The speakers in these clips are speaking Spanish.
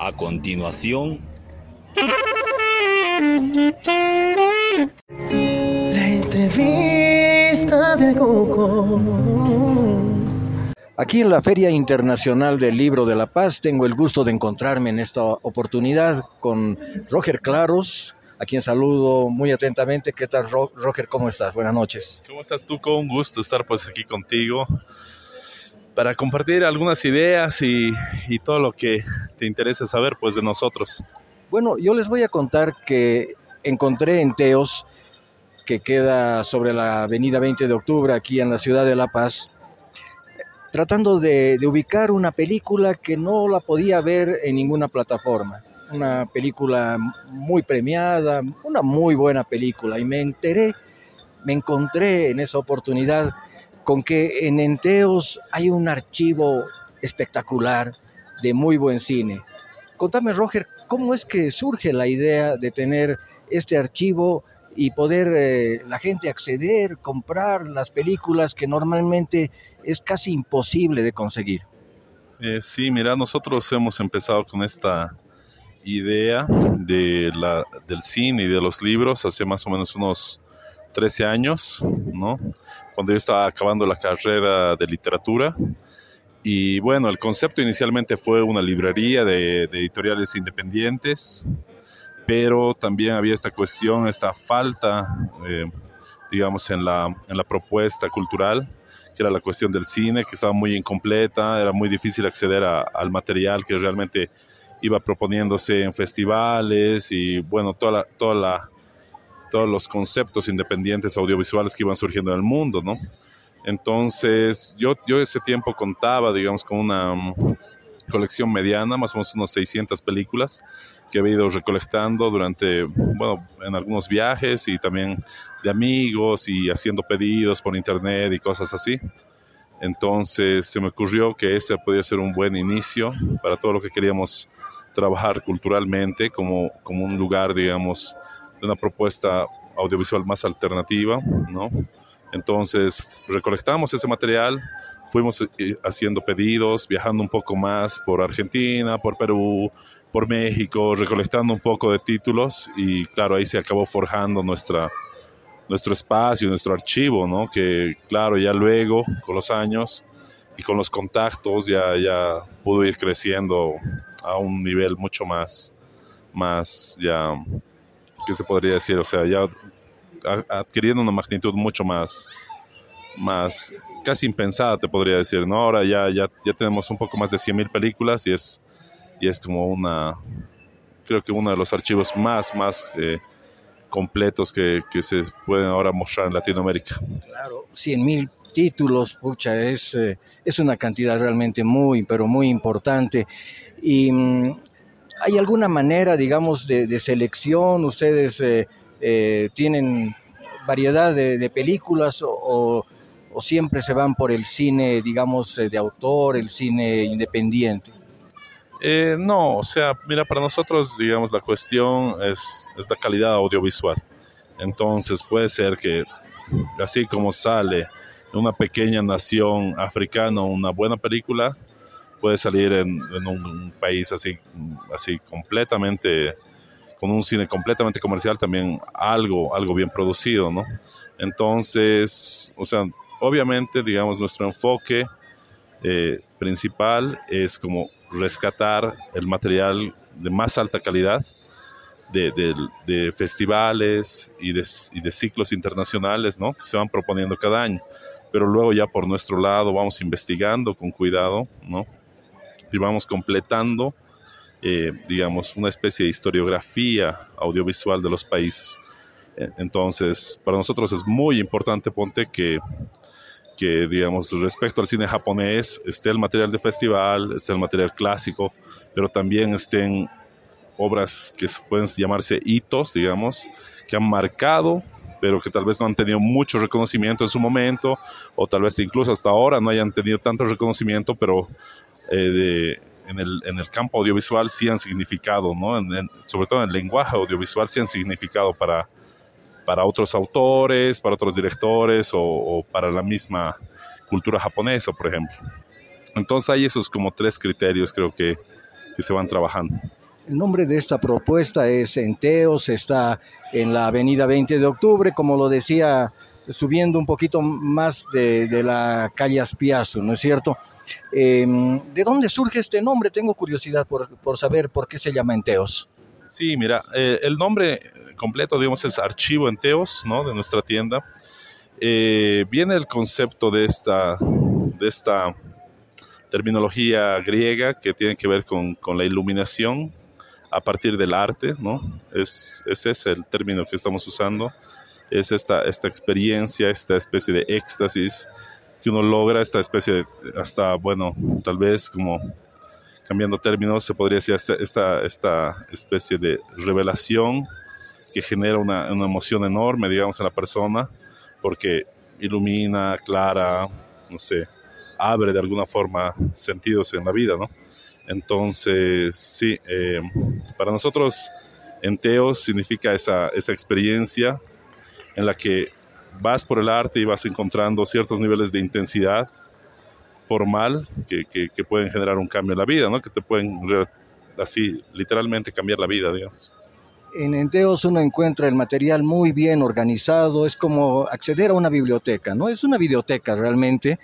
A continuación, La entrevista del Coco. Aquí en la Feria Internacional del Libro de la Paz tengo el gusto de encontrarme en esta oportunidad con Roger Claros, a quien saludo muy atentamente. ¿Qué tal, Ro- Roger? ¿Cómo estás? Buenas noches. ¿Cómo estás tú? Con un gusto estar pues aquí contigo para compartir algunas ideas y, y todo lo que te interese saber pues de nosotros. Bueno, yo les voy a contar que encontré en Teos, que queda sobre la avenida 20 de octubre, aquí en la ciudad de La Paz, tratando de, de ubicar una película que no la podía ver en ninguna plataforma. Una película muy premiada, una muy buena película. Y me enteré, me encontré en esa oportunidad con que en Enteos hay un archivo espectacular de muy buen cine. Contame, Roger, ¿cómo es que surge la idea de tener este archivo y poder eh, la gente acceder, comprar las películas que normalmente es casi imposible de conseguir? Eh, sí, mira, nosotros hemos empezado con esta idea del cine y de los libros hace más o menos unos 13 años, ¿no? Cuando yo estaba acabando la carrera de literatura. Y bueno, el concepto inicialmente fue una librería de, editoriales independientes, pero también había esta cuestión, esta falta, eh, digamos, en la, en la propuesta cultural, que era la cuestión del cine, que estaba muy incompleta, era muy difícil acceder al material que realmente iba proponiéndose en festivales y bueno, toda toda todos los conceptos independientes audiovisuales que iban surgiendo en el mundo, ¿no? Entonces, yo, yo ese tiempo contaba, digamos, con una mm, colección mediana, más o menos unas 600 películas que había ido recolectando durante, bueno, en algunos viajes y también de amigos y haciendo pedidos por internet y cosas así. Entonces se me ocurrió que ese podía ser un buen inicio para todo lo que queríamos trabajar culturalmente como, como un lugar, digamos, de una propuesta audiovisual más alternativa, ¿no? Entonces recolectamos ese material, fuimos eh, haciendo pedidos, viajando un poco más por Argentina, por Perú, por México, recolectando un poco de títulos y claro, ahí se acabó forjando nuestra, nuestro espacio, nuestro archivo, ¿no? Que claro, ya luego, con los años y con los contactos, ya, ya pudo ir creciendo a un nivel mucho más, más, ya, ¿qué se podría decir? O sea, ya adquiriendo una magnitud mucho más, más casi impensada, te podría decir, ¿no? Ahora ya, ya, ya tenemos un poco más de 100.000 películas y es, y es como una, creo que uno de los archivos más, más eh, completos que, que se pueden ahora mostrar en Latinoamérica. Claro, 100 mil títulos, pucha, es, eh, es una cantidad realmente muy, pero muy importante. Y mm, hay alguna manera, digamos, de, de selección, ustedes eh, eh, tienen variedad de, películas o, siempre se van por el cine, digamos, eh, de autor, el cine independiente. Eh, no, o sea, mira, para nosotros, digamos, la cuestión es, la calidad audiovisual. Entonces puede ser que así como sale en una pequeña nación africana una buena película, puede salir en, en un, un país así, así completamente, con un cine completamente comercial, también algo, algo bien producido, ¿no? Entonces, o sea, obviamente, digamos, nuestro enfoque eh, principal es como rescatar el material de más alta calidad de, de- de festivales y de, y de ciclos internacionales ¿no? que se van proponiendo cada año. Pero luego ya por nuestro lado vamos investigando con cuidado ¿no? y vamos completando, eh, digamos, una especie de historiografía audiovisual de los países. Eh, Entonces, para nosotros es muy importante, ponte, que que, digamos, respecto al cine japonés, esté el material de festival, esté el material clásico, pero también estén obras que pueden llamarse hitos, digamos, que han marcado, pero que tal vez no han tenido mucho reconocimiento en su momento, o tal vez incluso hasta ahora no hayan tenido tanto reconocimiento, pero eh, de- en, el, en el campo audiovisual sí han significado, ¿no? En- en- sobre todo en el lenguaje audiovisual sí han significado para, para otros autores, para otros directores o, o para la misma cultura japonesa, por ejemplo. Entonces hay esos como tres criterios creo que, que se van trabajando. El nombre de esta propuesta es Enteos, está en la avenida 20 de octubre, como lo decía, subiendo un poquito más de, la calle Aspiazo, ¿no es cierto? Em, ¿De dónde surge este nombre? Tengo curiosidad por, saber por qué se llama Enteos. Sí, mira, eh, el nombre completo, digamos, es Archivo Enteos, ¿no? De nuestra tienda. Eh, viene el concepto de esta, de esta terminología griega que tiene que ver con, con la iluminación a partir del arte, ¿no? Es, ese es el término que estamos usando. Es esta, esta experiencia, esta especie de éxtasis que uno logra, esta especie de, hasta, bueno, tal vez como cambiando términos, se podría decir esta, esta, especie de revelación que genera una, una emoción enorme, digamos, en la persona, porque ilumina, aclara, no sé, abre de alguna forma sentidos en la vida, ¿no? Entonces, sí, eh, para nosotros Enteos significa esa, esa experiencia en la que vas por el arte y vas encontrando ciertos niveles de intensidad formal que, pueden generar un cambio en la vida, ¿no? que te pueden así literalmente cambiar la vida, digamos. En Enteos uno encuentra el material muy bien organizado, es como acceder a una biblioteca, ¿no? Es una biblioteca realmente,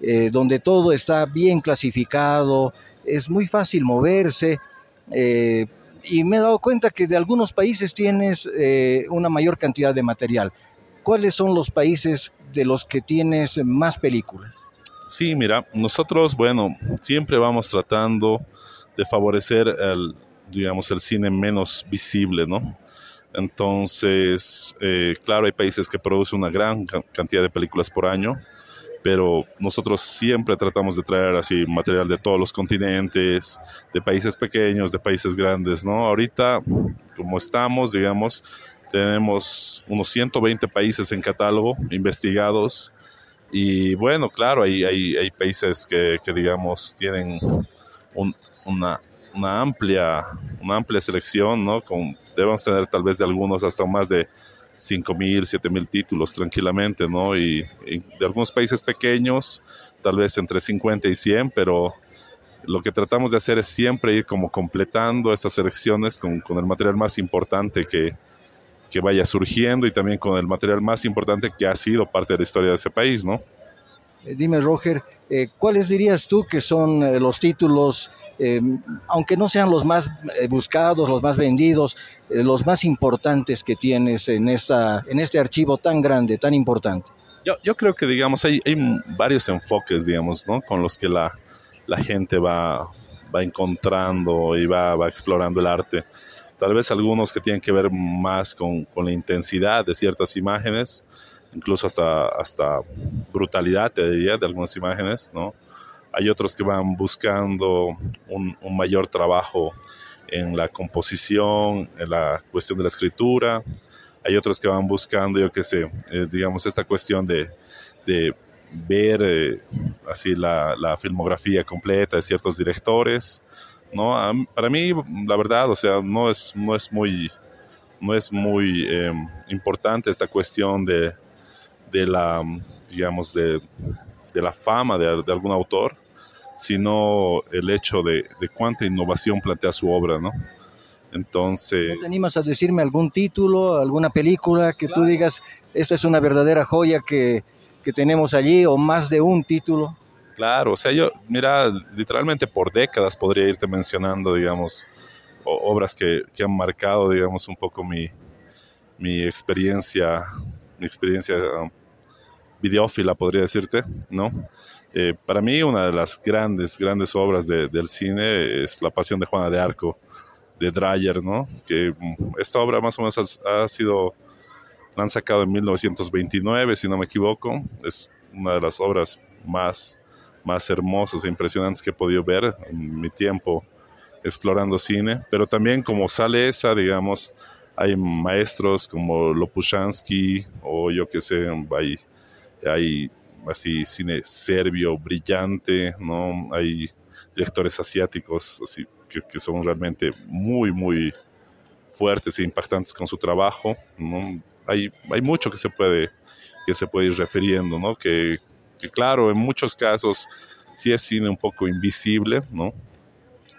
eh, donde todo está bien clasificado, es muy fácil moverse. Eh, y me he dado cuenta que de algunos países tienes eh, una mayor cantidad de material. ¿Cuáles son los países de los que tienes más películas? Sí, mira, nosotros, bueno, siempre vamos tratando de favorecer el, digamos, el cine menos visible, ¿no? Entonces, eh, claro, hay países que producen una gran cantidad de películas por año, pero nosotros siempre tratamos de traer así material de todos los continentes, de países pequeños, de países grandes, ¿no? Ahorita, como estamos, digamos, tenemos unos 120 países en catálogo investigados y bueno, claro, hay, hay, hay países que, que, digamos, tienen una, una, amplia, una amplia selección, ¿no? Debemos tener tal vez de algunos hasta más de 5 mil, 7 mil títulos tranquilamente, ¿no? Y, de algunos países pequeños, tal vez entre 50 y 100, pero lo que tratamos de hacer es siempre ir como completando estas selecciones con, con el material más importante que, que, vaya surgiendo y también con el material más importante que ha sido parte de la historia de ese país, ¿no? Eh, dime, Roger, eh, ¿cuáles dirías tú que son eh, los títulos Em, aunque no sean los más eh, buscados, los más vendidos, eh, los más importantes que tienes en, esta, en este archivo tan grande, tan importante? Yo, yo creo que, digamos, hay, hay, varios enfoques, digamos, ¿no? Con los que la, la gente va, va encontrando y va, va, explorando el arte. Tal vez algunos que tienen que ver más con, con la intensidad de ciertas imágenes, incluso hasta, hasta brutalidad, te diría, de algunas imágenes, ¿no? Hay otros que van buscando un, mayor trabajo en la composición, en la cuestión de la escritura. Hay otros que van buscando, yo qué sé, eh, digamos, esta cuestión de, ver eh, así la, filmografía completa de ciertos directores. ¿no? para mí, la verdad, o sea, no es, no es muy, no es muy em, importante esta cuestión de, de la, digamos, de, de la fama de, de, algún autor, sino el hecho de, de, cuánta innovación plantea su obra, ¿no? Entonces... ¿No te animas a decirme algún título, alguna película que tú digas, esta es una verdadera joya que, que tenemos allí, o más de un título? Claro, o sea, yo, mira, literalmente por décadas podría irte mencionando, digamos, obras que, que, han marcado, digamos, un poco mi, mi experiencia, mi experiencia videófila, podría decirte, ¿no? Eh, para mí una de las grandes, grandes obras del cine es La Pasión de Juana de Arco, de Dreyer, ¿no? Que mm, esta obra más o menos ha, sido, la han sacado en 1929, si no me equivoco. Es una de las obras más, más hermosas e impresionantes que he podido ver en mi tiempo explorando cine, pero también como sale esa, digamos, hay maestros como Lopushansky o yo que sé, hay hay así cine serbio brillante, ¿no? Hay directores asiáticos así, que, son realmente muy, muy fuertes e impactantes con su trabajo, ¿no? Hay, hay mucho que se puede, que se puede ir refiriendo, ¿no? Que, que claro, en muchos casos sí es cine un poco invisible, ¿no?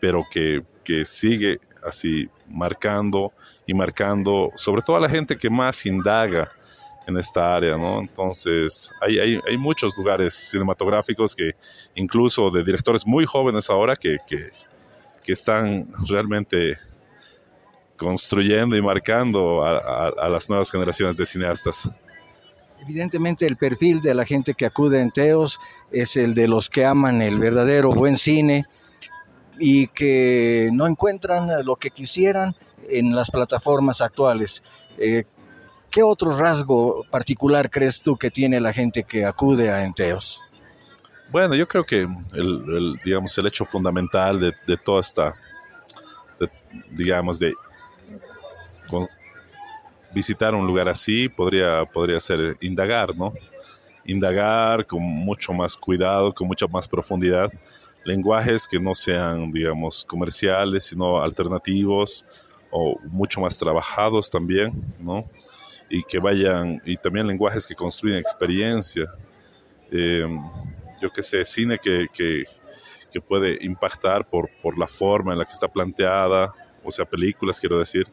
pero que, que sigue así marcando y marcando, sobre todo a la gente que más indaga en esta área, ¿no? Entonces, hay, hay, hay, muchos lugares cinematográficos que, incluso de directores muy jóvenes ahora, que, que, que están realmente construyendo y marcando a, a, las nuevas generaciones de cineastas. Evidentemente el perfil de la gente que acude en Teos es el de los que aman el verdadero buen cine y que no encuentran lo que quisieran en las plataformas actuales. Eh, ¿Qué otro rasgo particular crees tú que tiene la gente que acude a Enteos? Bueno, yo creo que el, digamos, el hecho fundamental de, de toda esta, digamos, de visitar un lugar así podría, podría ser indagar, ¿no? Indagar con mucho más cuidado, con mucha más profundidad, lenguajes que no sean, digamos, comerciales, sino alternativos o mucho más trabajados también, ¿no? Y que vayan, y también lenguajes que construyen experiencia. Em, yo qué sé, cine que, que, puede impactar por, por la forma en la que está planteada, o sea, películas, quiero decir,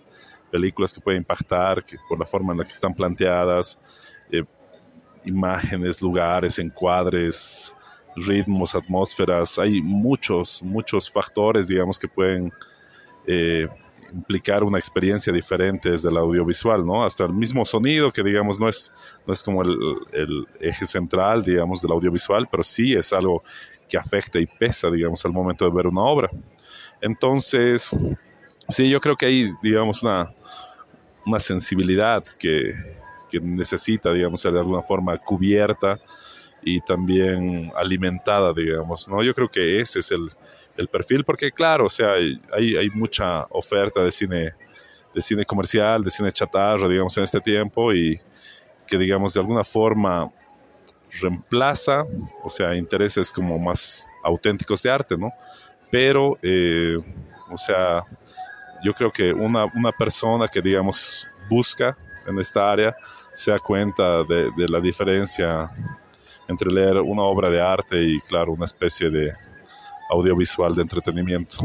películas que pueden impactar por la forma en la que están planteadas, eh, imágenes, lugares, encuadres, ritmos, atmósferas. Hay muchos, muchos factores, digamos, que pueden eh, implicar una experiencia diferente desde el audiovisual, ¿no? Hasta el mismo sonido, que digamos no es, no es como el, eje central, digamos, del audiovisual, pero sí es algo que afecta y pesa, digamos, al momento de ver una obra. Entonces, Sí, yo creo que hay, digamos, una, una sensibilidad que, que, necesita, digamos, ser de alguna forma cubierta y también alimentada, digamos, ¿no? Yo creo que ese es el, el perfil, porque claro, o sea, hay, hay mucha oferta de cine, de cine comercial, de cine chatarra, digamos, en este tiempo y que, digamos, de alguna forma reemplaza, o sea, intereses como más auténticos de arte, ¿no? Pero, eh, o sea, yo creo que una, una persona que, digamos, busca en esta área se da cuenta de, de, la diferencia entre leer una obra de arte y, claro, una especie de audiovisual de entretenimiento.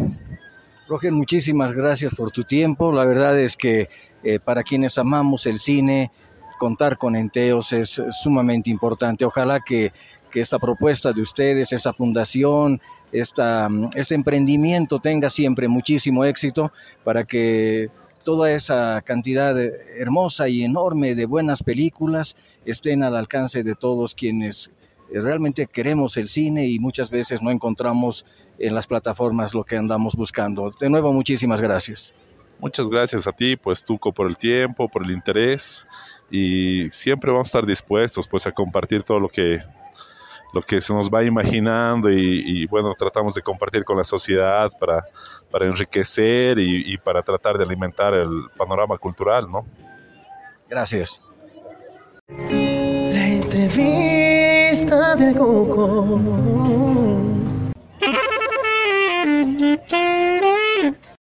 Roger, muchísimas gracias por tu tiempo. La verdad es que eh, para quienes amamos el cine, contar con Enteos es sumamente importante. Ojalá que, que esta propuesta de ustedes, esta fundación, esta, este emprendimiento tenga siempre muchísimo éxito para que toda esa cantidad hermosa y enorme de buenas películas estén al alcance de todos quienes eh, realmente queremos el cine y muchas veces no encontramos en las plataformas lo que andamos buscando. De nuevo, muchísimas gracias. Muchas gracias a ti, pues Tuco, por el tiempo, por el interés y siempre vamos a estar dispuestos pues a compartir todo lo que lo que se nos va imaginando y, bueno, tratamos de compartir con la sociedad para, para enriquecer y, y, para tratar de alimentar el panorama cultural, ¿no? Gracias. La entrevista del Coco.